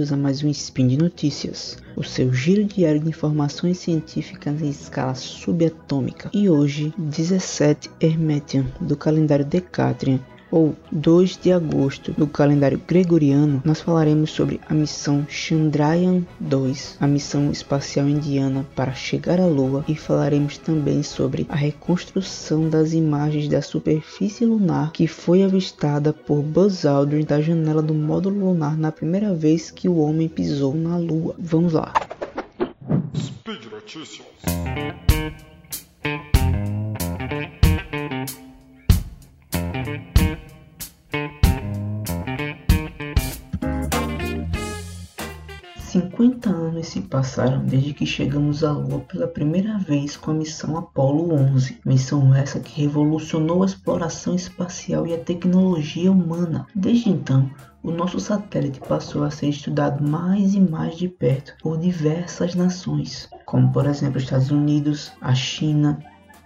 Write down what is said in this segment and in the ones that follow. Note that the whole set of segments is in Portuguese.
bem-vindos a mais um Spin de Notícias, o seu giro diário de informações científicas em escala subatômica. E hoje, 17 Hermetian do calendário Decatrian, ou 2 de agosto do calendário gregoriano, nós falaremos sobre a missão Chandrayaan-2, a missão espacial indiana para chegar à Lua, e falaremos também sobre a reconstrução das imagens da superfície lunar que foi avistada por Buzz Aldrin da janela do módulo lunar na primeira vez que o homem pisou na Lua. Vamos lá. Speed Notícias. 50 anos se passaram desde que chegamos à Lua pela primeira vez com a missão Apollo 11, missão essa que revolucionou a exploração espacial e a tecnologia humana. Desde então, o nosso satélite passou a ser estudado mais e mais de perto por diversas nações, como por exemplo os Estados Unidos, a China,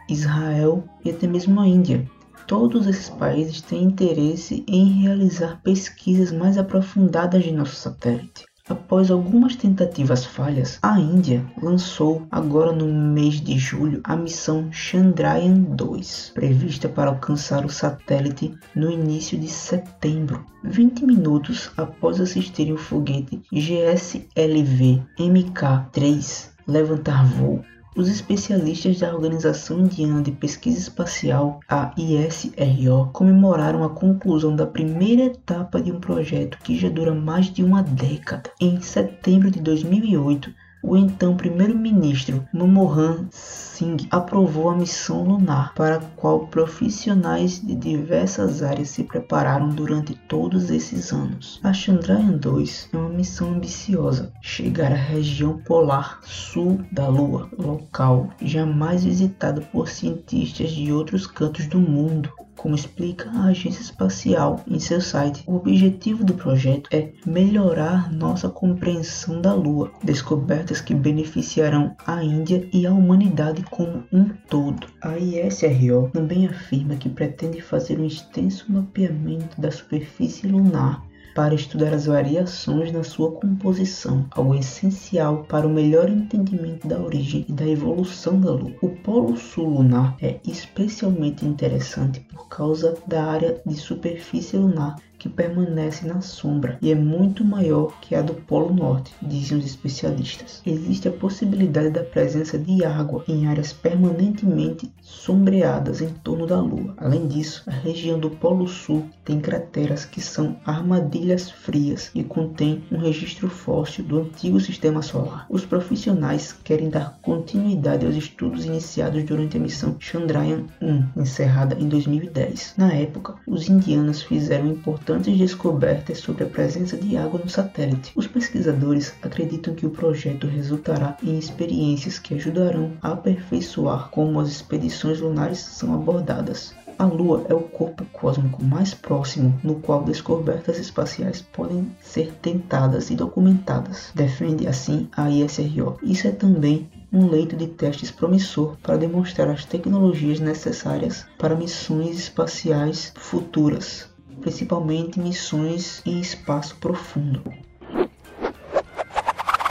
Israel e até mesmo a Índia. Todos esses países têm interesse em realizar pesquisas mais aprofundadas de nosso satélite. Após algumas tentativas falhas, a Índia lançou agora no mês de julho a missão Chandrayaan-2, prevista para alcançar o satélite no início de setembro. 20 minutos após assistirem o foguete GSLV MK-3 levantar voo, os especialistas da Organização Indiana de Pesquisa Espacial, a ISRO, comemoraram a conclusão da primeira etapa de um projeto que já dura mais de uma década. Em setembro de 2008, o então primeiro-ministro Manmohan Singh aprovou a missão lunar para a qual profissionais de diversas áreas se prepararam durante todos esses anos. A Chandrayaan-2 é uma missão ambiciosa, chegar à região polar sul da Lua, local jamais visitado por cientistas de outros cantos do mundo como explica a agência espacial em seu site. O objetivo do projeto é melhorar nossa compreensão da Lua, descobertas que beneficiarão a Índia e a humanidade como um todo. A ISRO também afirma que pretende fazer um extenso mapeamento da superfície lunar para estudar as variações na sua composição, algo essencial para o melhor entendimento da origem e da evolução da Lua. O Polo Sul lunar é especialmente interessante por causa da área de superfície lunar que permanece na sombra e é muito maior que a do Polo Norte, dizem os especialistas. Existe a possibilidade da presença de água em áreas permanentemente sombreadas em torno da Lua. Além disso, a região do Polo Sul tem crateras que são armadilhas frias e contém um registro fóssil do antigo sistema solar. Os profissionais querem dar continuidade aos estudos iniciados durante a missão Chandrayaan-1, encerrada em 2010. Na época, os indianos fizeram importante importantes descobertas sobre a presença de água no satélite. Os pesquisadores acreditam que o projeto resultará em experiências que ajudarão a aperfeiçoar como as expedições lunares são abordadas. A Lua é o corpo cósmico mais próximo no qual descobertas espaciais podem ser tentadas e documentadas, defende assim a ISRO. Isso é também um leito de testes promissor para demonstrar as tecnologias necessárias para missões espaciais futuras principalmente missões em espaço profundo.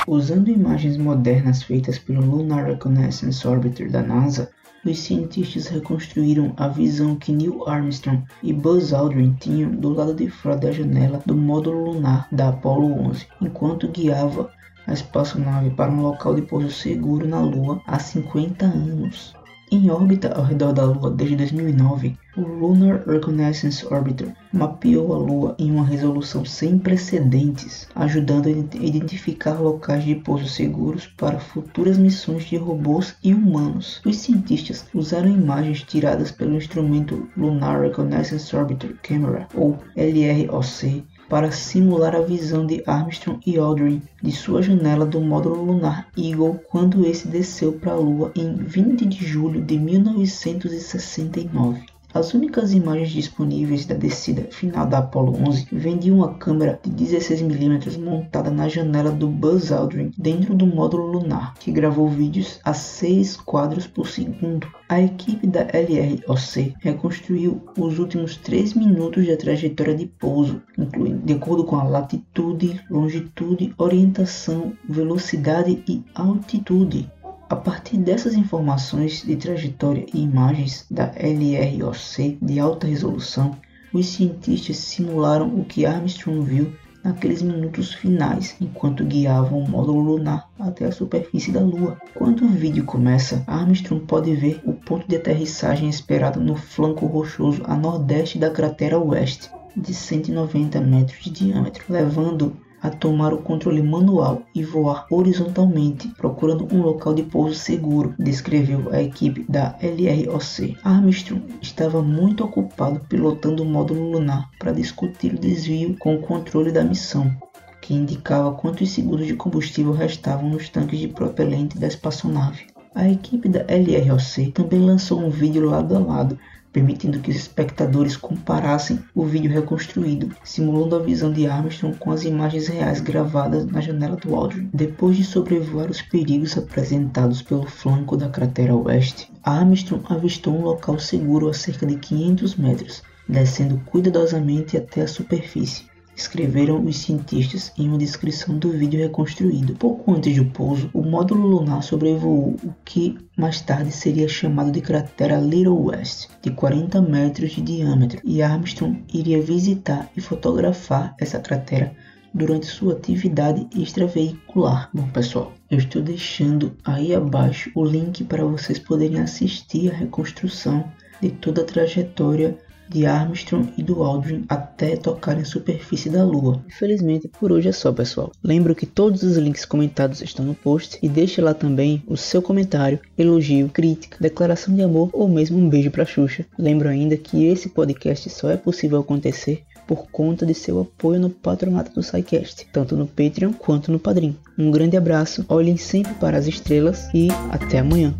Usando imagens modernas feitas pelo Lunar Reconnaissance Orbiter da NASA, os cientistas reconstruíram a visão que Neil Armstrong e Buzz Aldrin tinham do lado de fora da janela do módulo lunar da Apollo 11, enquanto guiava a espaçonave para um local de pouso seguro na Lua há 50 anos. Em órbita ao redor da Lua desde 2009, o Lunar Reconnaissance Orbiter mapeou a Lua em uma resolução sem precedentes, ajudando a identificar locais de pouso seguros para futuras missões de robôs e humanos. Os cientistas usaram imagens tiradas pelo instrumento Lunar Reconnaissance Orbiter Camera, ou LROC, para simular a visão de Armstrong e Aldrin de sua janela do módulo lunar Eagle quando esse desceu para a Lua em 20 de julho de 1969. As únicas imagens disponíveis da descida final da Apollo 11 vêm de uma câmera de 16mm montada na janela do Buzz Aldrin dentro do módulo lunar, que gravou vídeos a 6 quadros por segundo. A equipe da LROC reconstruiu os últimos 3 minutos da trajetória de pouso, incluindo de acordo com a latitude, longitude, orientação, velocidade e altitude. A partir dessas informações de trajetória e imagens da LROC de alta resolução, os cientistas simularam o que Armstrong viu naqueles minutos finais, enquanto guiavam o módulo lunar até a superfície da Lua. Quando o vídeo começa, Armstrong pode ver o ponto de aterrissagem esperado no flanco rochoso a nordeste da cratera oeste, de 190 metros de diâmetro, levando a tomar o controle manual e voar horizontalmente, procurando um local de pouso seguro, descreveu a equipe da LROC. Armstrong estava muito ocupado pilotando o módulo lunar para discutir o desvio com o controle da missão, que indicava quantos segundos de combustível restavam nos tanques de propelente da espaçonave. A equipe da LROC também lançou um vídeo lado a lado permitindo que os espectadores comparassem o vídeo reconstruído, simulando a visão de Armstrong com as imagens reais gravadas na janela do Aldrin. Depois de sobrevoar os perigos apresentados pelo flanco da cratera oeste, Armstrong avistou um local seguro a cerca de 500 metros, descendo cuidadosamente até a superfície escreveram os cientistas em uma descrição do vídeo reconstruído. Pouco antes do pouso, o módulo lunar sobrevoou o que mais tarde seria chamado de cratera Little West, de 40 metros de diâmetro, e Armstrong iria visitar e fotografar essa cratera durante sua atividade extraveicular. Bom, pessoal, eu estou deixando aí abaixo o link para vocês poderem assistir a reconstrução de toda a trajetória de Armstrong e do Aldrin até tocar a superfície da Lua. Infelizmente, por hoje é só, pessoal. Lembro que todos os links comentados estão no post e deixe lá também o seu comentário, elogio, crítica, declaração de amor ou mesmo um beijo para Xuxa. Lembro ainda que esse podcast só é possível acontecer por conta de seu apoio no patronato do SciCast, tanto no Patreon quanto no Padrim. Um grande abraço, olhem sempre para as estrelas e até amanhã.